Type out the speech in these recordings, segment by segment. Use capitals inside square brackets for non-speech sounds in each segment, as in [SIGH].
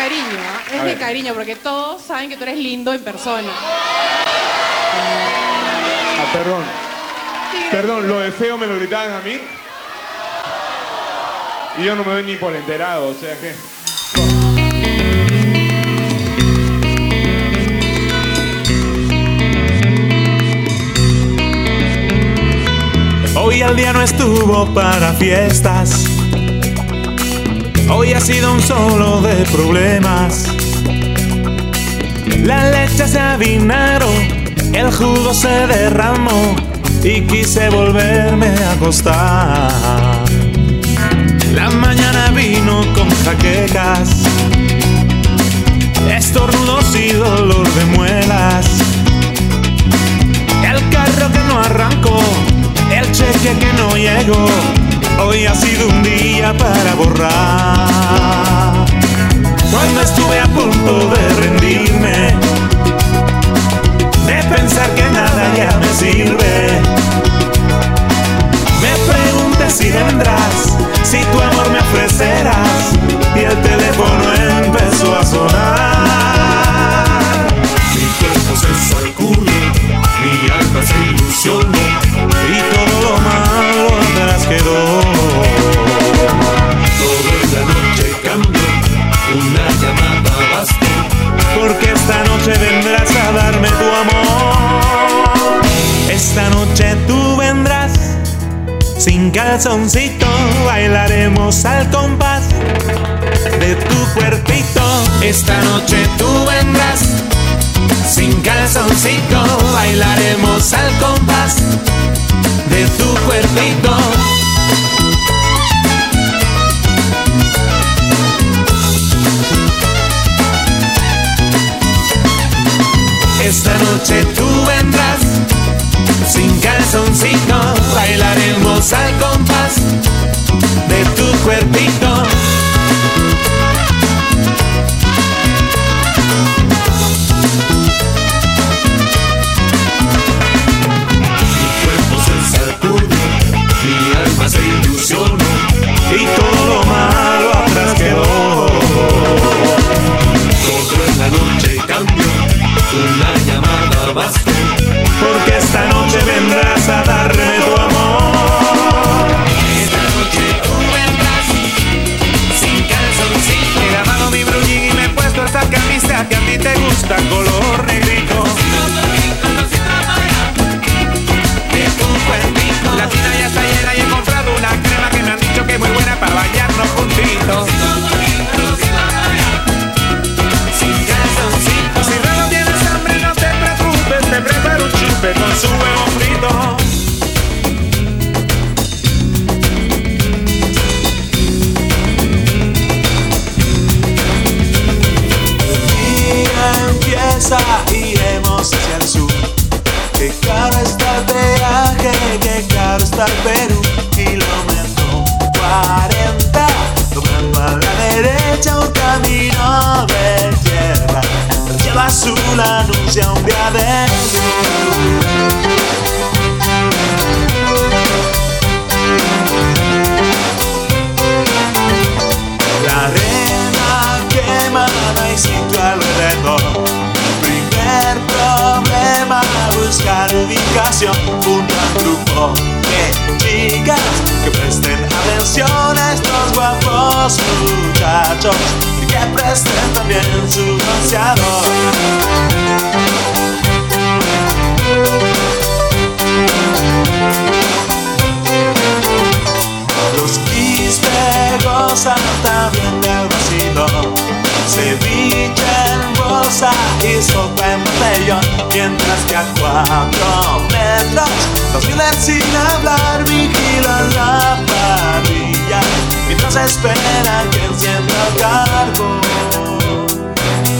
cariño, es A de ver. cariño, porque todos saben que tú eres lindo en persona. Ah, perdón. Perdón, lo de feo me lo gritaban a mí. Y yo no me doy ni por enterado, o sea que. Hoy el día no estuvo para fiestas. Hoy ha sido un solo de problemas. La leche se avinagró, el jugo se derramó y quise volverme a acostar. Calzoncito, bailaremos al compás de tu cuerpito. Esta noche tú vendrás sin calzoncito, bailaremos al compás de tu cuerpito. Esta noche tú vendrás sin calzoncito, bailaremos al compás de tu cuerpito. Red and Soul y que presten también su bronceador. Los quispe gozan también del vacío. Ceviche en bolsa y sopa en botellón. Mientras que a cuatro metros Los miles sin hablar vigilan la parrilla Mientras esperan que encienda el carbón.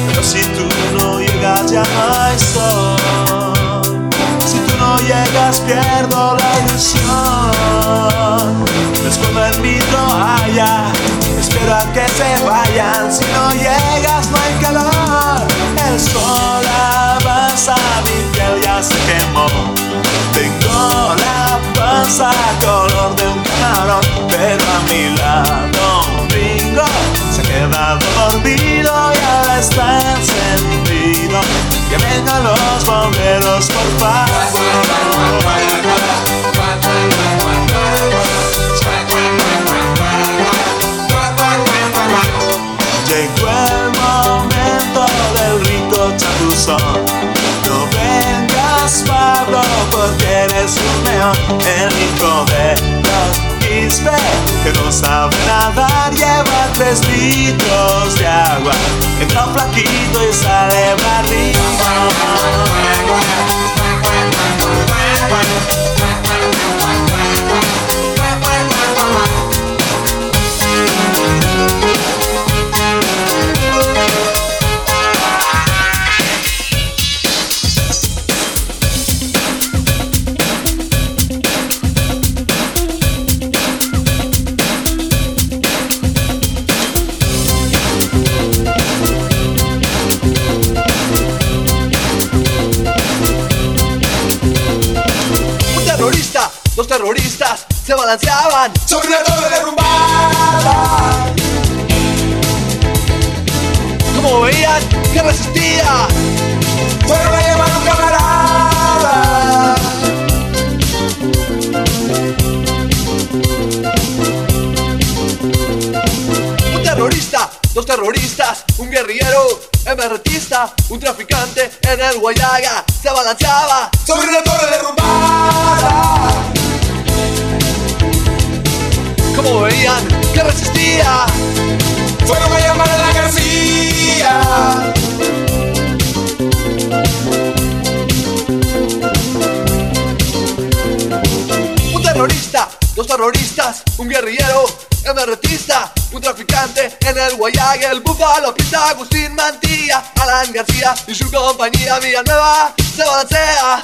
Pero si tú no llegas ya no hay sol. Si tú no llegas pierdo la ilusión. Me escondo en mi toalla Espero a que se vayan. Si no llegas no hay calor. El sol avanza Mi piel ya se quemó. Tengo la panza color y encendido. Que vengan los bomberos, por favor. Llegó el momento del rico chapuzón. No vengas, Pablo, porque eres un león. El hijo de los que no sabe nadar, lleva tres litros de agua. Un flaquito y sale barrido. Balanceaban. Sobre una torre derrumbada. Como veían que resistía, fueron a llamar a un camarada. Un terrorista, dos terroristas, un guerrillero, emertista, un traficante en el Guayaga. Se balanceaba. Sobre una terroristas, un guerrillero, emertista, un traficante en el Guayaga, el búfalo pinta Agustín Mantilla, Alan García y su compañía Villanueva se balancea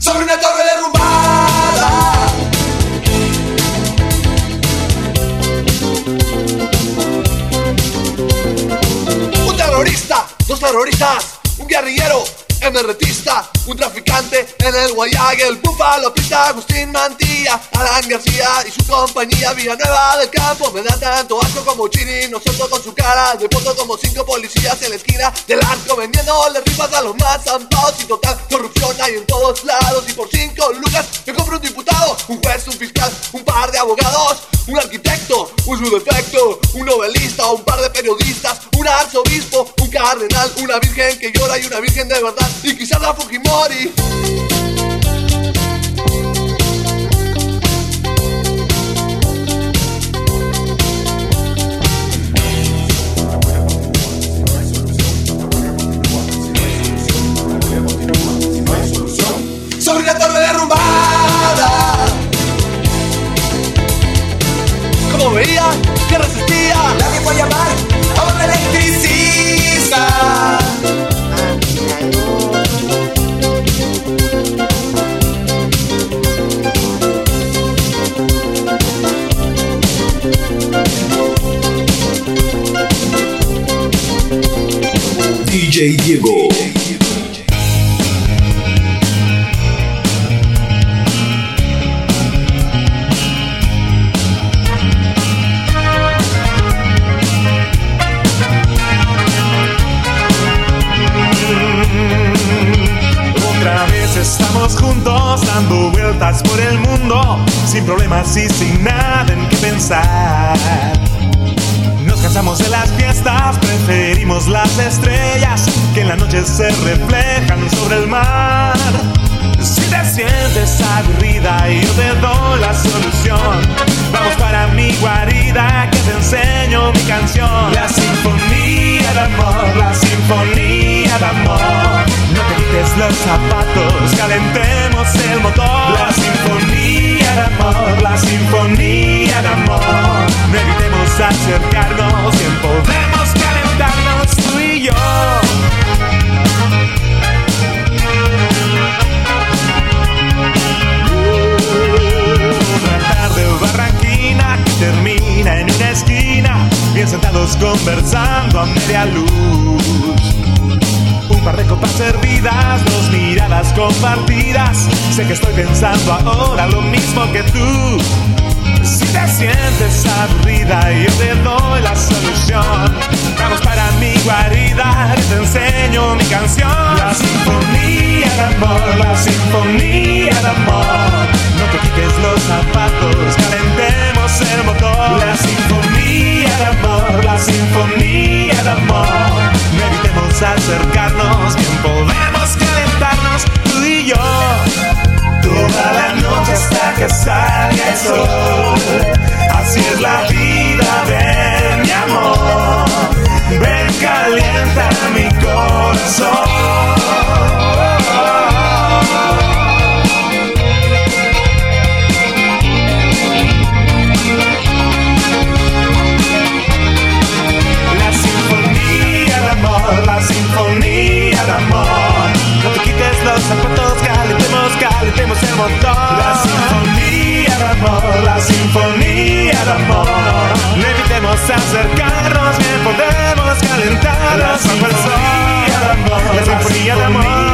sobre una torre derrumbada. Un terrorista, dos terroristas, un guerrillero, emertista, un traficante en el Guayaga, el búfalo pista Agustín Mantilla, Alan García y su compañía. Villanueva del Campo me da tanto asco como Chini, nosotros con su cara de foto como cinco policías en la esquina del arco vendiendo las ripas a los más zampados. Y total corrupción hay en todos lados. Y por cinco lucas me compro un diputado, un juez, un fiscal, un par de abogados, un arquitecto, un subdefecto, un novelista, un par de periodistas, un arzobispo, un cardenal, una virgen que llora y una virgen de verdad y quizás la Fujimori. Por el mundo sin problemas y sin nada en que pensar. Nos cansamos de las fiestas, preferimos las estrellas que en la noche se reflejan sobre el mar. Te sientes aburrida y yo te doy la solución, vamos para mi guarida que te enseño mi canción. La sinfonía de amor, la sinfonía de amor. No te quites los zapatos, calentemos el motor. La sinfonía de amor, la sinfonía de amor. No evitemos acercarnos, bien podemos calentarnos sentados conversando a media luz. Un par de copas servidas, dos miradas compartidas. Sé que estoy pensando ahora lo mismo que tú. Si te sientes aburrida, yo te doy la solución. Vamos para mi guarida, te enseño mi canción. La sinfonía de amor, la sinfonía de amor. No te quites los zapatos, calentemos el motor. La sinfonía la sinfonía de amor. No acercarnos, bien podemos calentarnos tú y yo. Toda la noche hasta que salga el sol. Así es la vida, ven mi amor. Ven, calienta mi corazón. Calentemos el motor. La sinfonía de amor, la sinfonía de amor. No evitemos acercarnos, bien podemos calentarnos bajo el sol. de amor, la sinfonía de amor.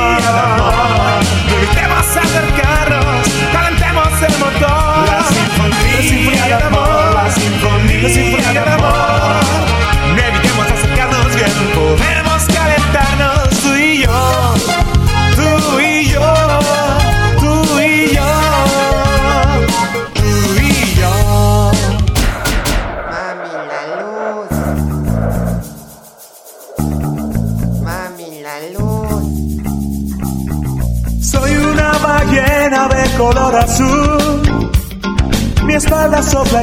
Sopla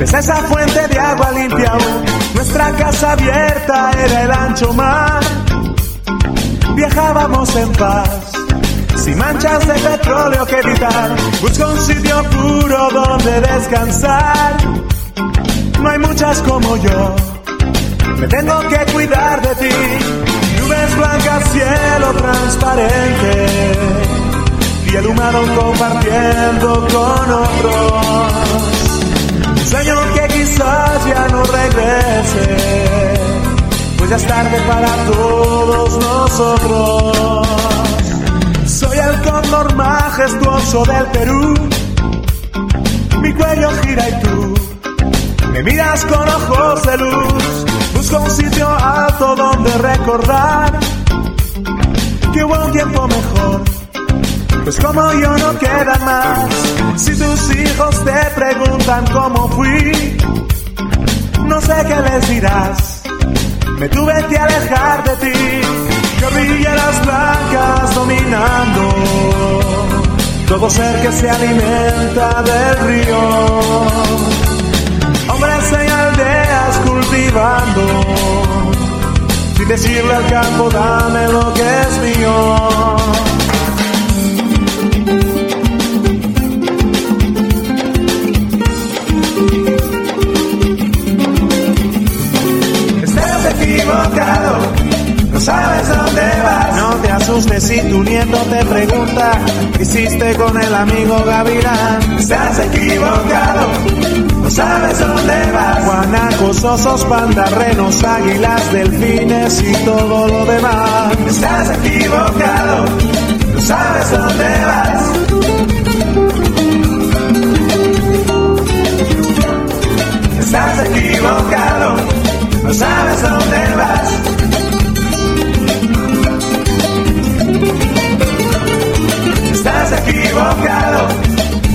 esa fuente de agua limpia. Nuestra casa abierta era el ancho mar, viajábamos en paz. Sin manchas de petróleo que evitar, busco un sitio puro donde descansar. No hay muchas como yo, me tengo que cuidar de ti. Nubes blancas, cielo transparente. Y humano compartiendo con otros. Sueño que quizás ya no regrese. Pues ya es tarde para todos nosotros. Soy el cóndor majestuoso del Perú. Mi cuello gira y tú me miras con ojos de luz. Busco un sitio alto donde recordar que hubo un tiempo mejor. Pues como yo no queda más. Si tus hijos te preguntan cómo fui, no sé qué les dirás. Me tuve que alejar de ti. Guerrilleras blancas dominando. Todo ser que se alimenta del río hombres en aldeas cultivando, sin decirle al campo dame lo que es mío. Equivocado, no sabes dónde vas. No te asustes si tu nieto te pregunta ¿qué hiciste con el amigo Gavilán. Estás equivocado, no sabes dónde vas. Guanacos, osos, pandarrenos, águilas, delfines y todo lo demás. Estás equivocado, no sabes dónde vas. Estás equivocado, no sabes dónde vas. Estás equivocado,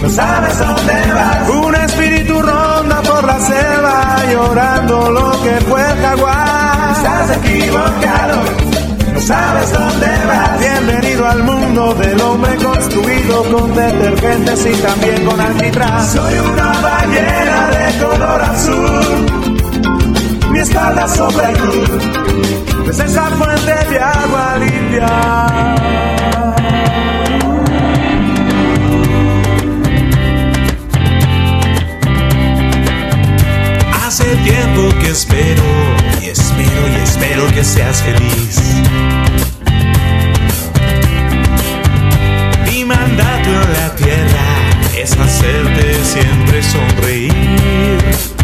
no sabes dónde vas. Un espíritu ronda por la selva llorando lo que fue el jaguar. Estás equivocado, no sabes dónde vas. Bienvenido al mundo del hombre construido con detergentes y también con alquitrán. Soy una ballena de color azul, mi espalda sobre tú. Es esa fuente de agua limpia. Hace tiempo que espero y espero y espero que seas feliz. Mi mandato en la tierra es hacerte siempre sonreír.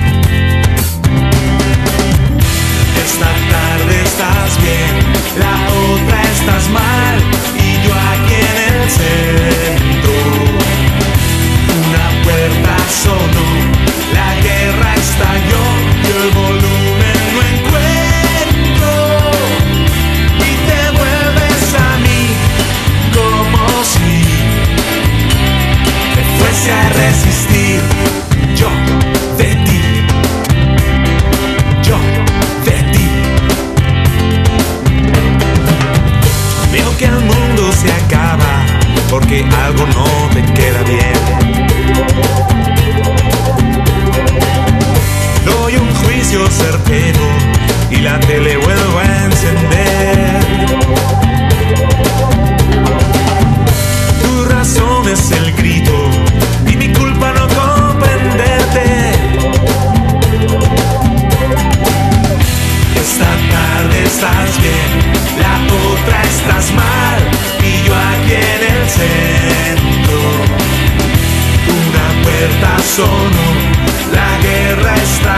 estás bien, la otra estás mal y yo aquí en el centro. Una puerta sonó, la guerra estalló. momento. Una puerta solo, la guerra está.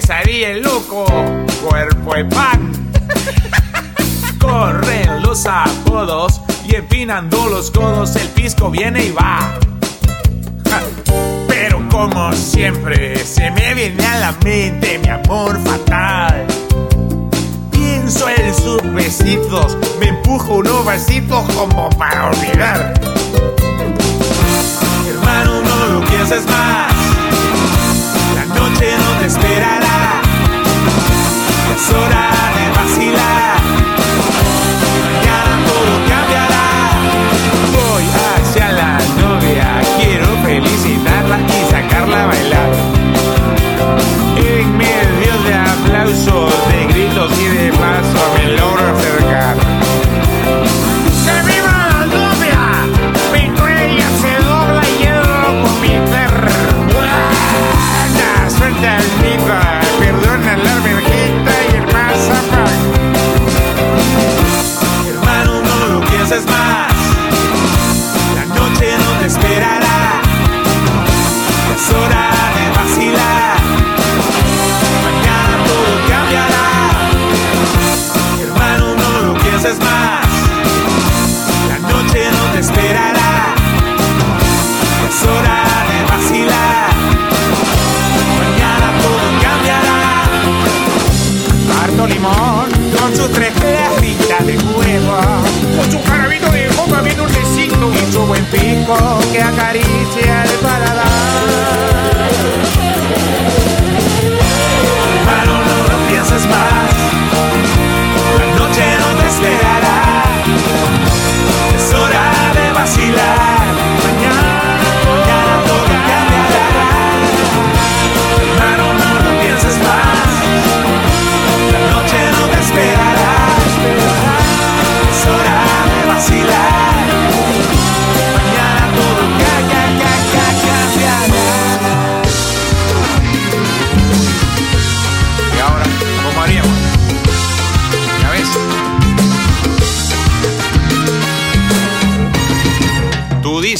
pesadilla el loco, cuerpo y pan. Corren los apodos y empinando los codos el pisco viene y va. Pero como siempre se me viene a la mente mi amor fatal. Pienso en sus besitos, me empujo unos vasitos como para olvidar. Hermano, no lo pienses más. La noche no te esperará vacilar. Ya todo cambiará. Voy hacia la novia, quiero felicitarla y sacarla a bailar. En medio de aplausos, de gritos y de paso a melón. blanco que acaricia.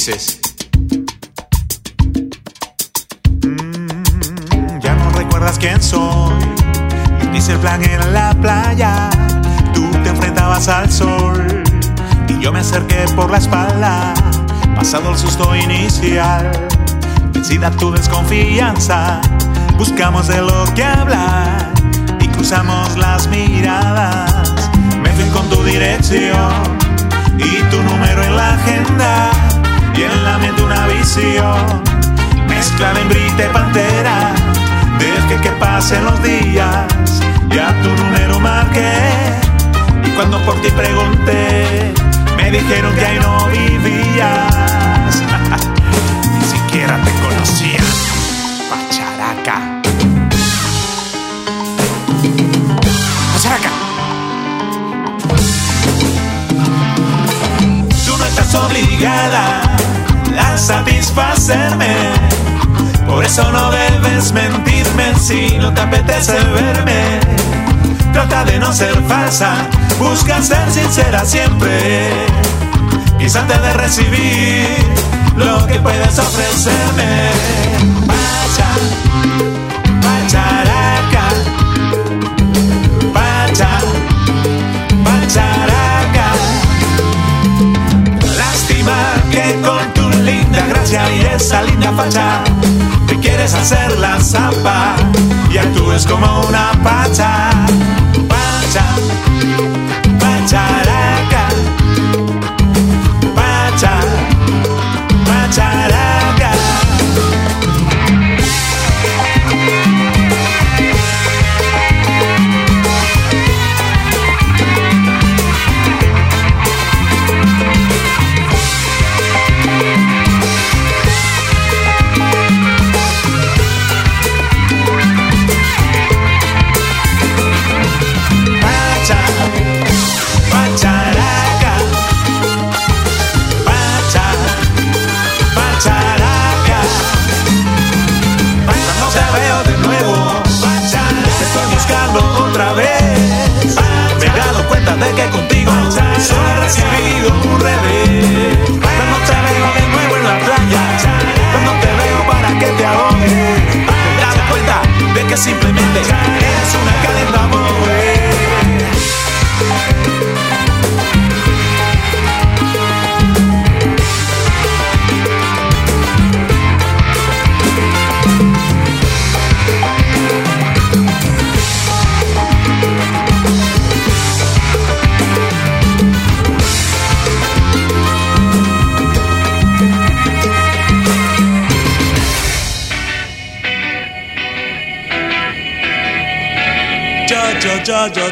Mm, ya no recuerdas quién soy. Dice el plan en la playa. Tú te enfrentabas al sol. Y yo me acerqué por la espalda. Pasado el susto inicial. Vencida tu desconfianza. Buscamos de lo que hablar. Y cruzamos las miradas. Me fui con tu dirección. Y tu número en la agenda y en la mente una visión. Mezcla de y pantera, deje que pasen los días y a tu número marqué. Y cuando por ti pregunté, me dijeron que ahí no vivías. [LAUGHS] Ni siquiera te conocían. Pacharaca. Pacharaca. Obligada satisfacerme. Por eso no debes mentirme si no te apetece verme. Trata de no ser falsa, busca ser sincera siempre. Quizá antes de recibir lo que puedes ofrecerme. Pacha, pacharaca, pacha, pacharaca. Lástima que con tu linda gracia y esa linda facha te quieres hacer la zapa y actúes como una pacha,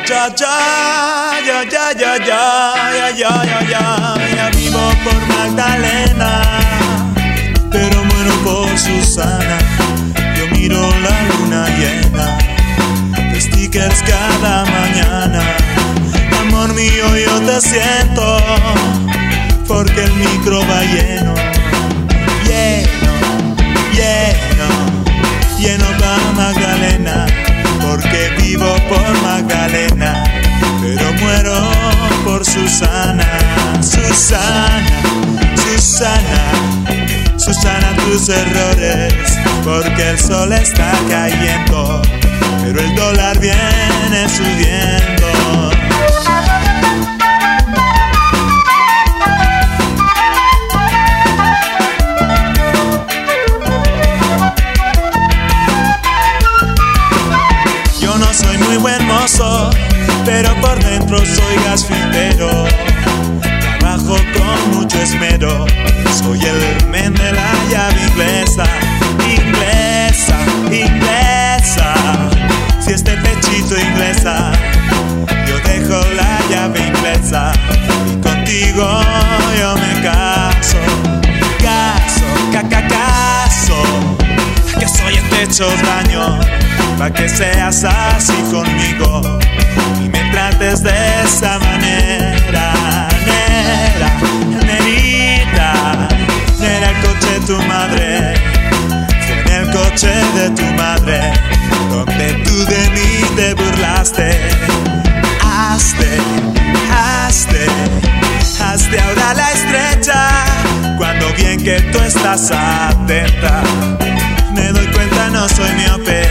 ya, ya, ya, ya, ya, ya, ya, ya, ya, ya, ya, vivo por Magdalena, pero muero por Susana. Yo miro la luna llena, de stickers cada mañana. Amor mío, yo te siento, porque el micro va lleno, lleno, lleno, lleno para Magdalena porque vivo por Magdalena, pero muero por Susana, Susana, Susana, Susana tus errores, porque el sol está cayendo, pero el dólar viene subiendo. Así conmigo y me trates de esa manera nera, nerita era el coche de tu madre en el coche de tu madre donde tú de mí te burlaste hazte, hazte hazte ahora la estrecha cuando bien que tú estás atenta me doy cuenta no soy miope,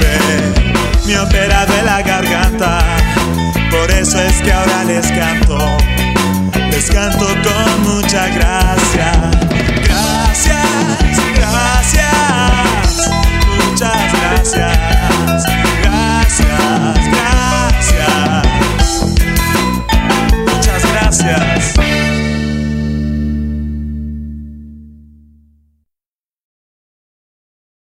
miope, miope era de la garganta. Por eso es que ahora les canto, les canto con mucha gracia.